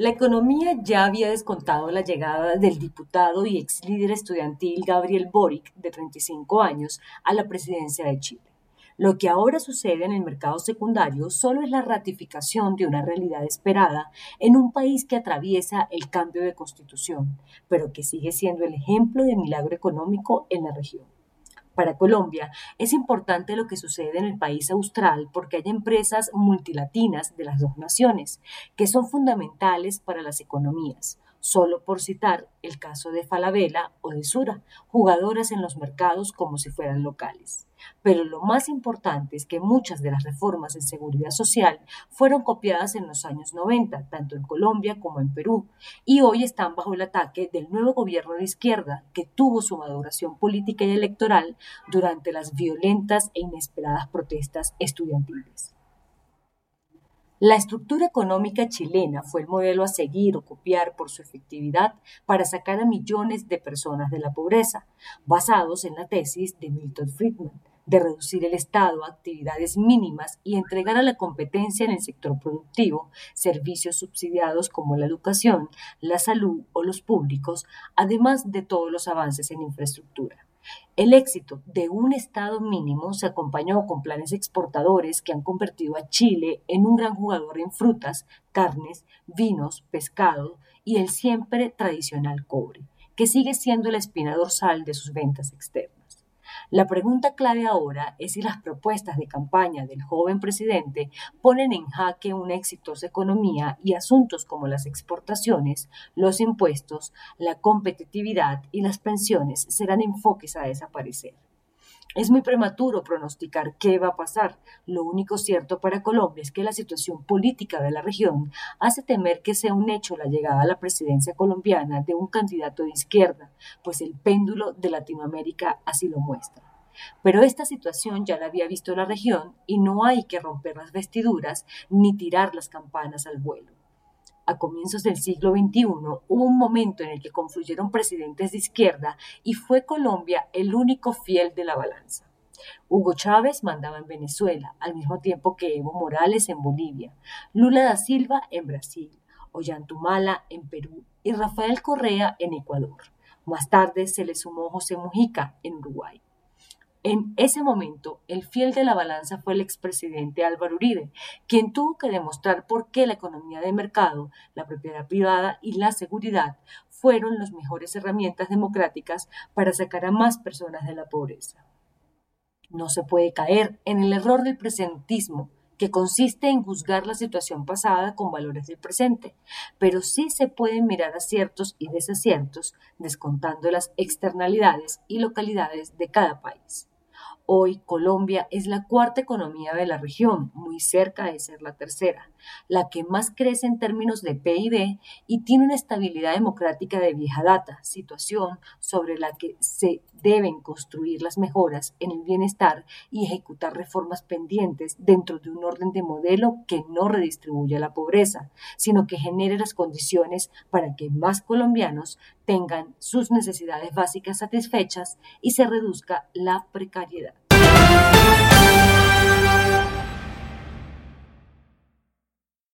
La economía ya había descontado la llegada del diputado y ex líder estudiantil Gabriel Boric, de 35 años, a la presidencia de Chile. Lo que ahora sucede en el mercado secundario solo es la ratificación de una realidad esperada en un país que atraviesa el cambio de constitución, pero que sigue siendo el ejemplo de milagro económico en la región. Para Colombia es importante lo que sucede en el país austral porque hay empresas multilatinas de las dos naciones que son fundamentales para las economías, solo por citar el caso de Falabella o de Sura, jugadoras en los mercados como si fueran locales. Pero lo más importante es que muchas de las reformas en seguridad social fueron copiadas en los años 90, tanto en Colombia como en Perú, y hoy están bajo el ataque del nuevo gobierno de izquierda que tuvo su maduración política y electoral durante las violentas e inesperadas protestas estudiantiles. La estructura económica chilena fue el modelo a seguir o copiar por su efectividad para sacar a millones de personas de la pobreza, basados en la tesis de Milton Friedman, de reducir el Estado a actividades mínimas y entregar a la competencia en el sector productivo servicios subsidiados como la educación, la salud o los públicos, además de todos los avances en infraestructura. El éxito de un Estado mínimo se acompañó con planes exportadores que han convertido a Chile en un gran jugador en frutas, carnes, vinos, pescado y el siempre tradicional cobre, que sigue siendo la espina dorsal de sus ventas externas. La pregunta clave ahora es si las propuestas de campaña del joven presidente ponen en jaque una exitosa economía y asuntos como las exportaciones, los impuestos, la competitividad y las pensiones serán enfoques a desaparecer. Es muy prematuro pronosticar qué va a pasar. Lo único cierto para Colombia es que la situación política de la región hace temer que sea un hecho la llegada a la presidencia colombiana de un candidato de izquierda, pues el péndulo de Latinoamérica así lo muestra. Pero esta situación ya la había visto la región y no hay que romper las vestiduras ni tirar las campanas al vuelo a comienzos del siglo XXI hubo un momento en el que confluyeron presidentes de izquierda y fue Colombia el único fiel de la balanza. Hugo Chávez mandaba en Venezuela, al mismo tiempo que Evo Morales en Bolivia, Lula da Silva en Brasil, Ollantumala en Perú y Rafael Correa en Ecuador. Más tarde se le sumó José Mujica en Uruguay. En ese momento, el fiel de la balanza fue el expresidente Álvaro Uribe, quien tuvo que demostrar por qué la economía de mercado, la propiedad privada y la seguridad fueron las mejores herramientas democráticas para sacar a más personas de la pobreza. No se puede caer en el error del presentismo, que consiste en juzgar la situación pasada con valores del presente, pero sí se pueden mirar aciertos y desaciertos, descontando las externalidades y localidades de cada país. Hoy Colombia es la cuarta economía de la región, muy cerca de ser la tercera, la que más crece en términos de PIB y tiene una estabilidad democrática de vieja data, situación sobre la que se deben construir las mejoras en el bienestar y ejecutar reformas pendientes dentro de un orden de modelo que no redistribuya la pobreza, sino que genere las condiciones para que más colombianos tengan sus necesidades básicas satisfechas y se reduzca la precariedad.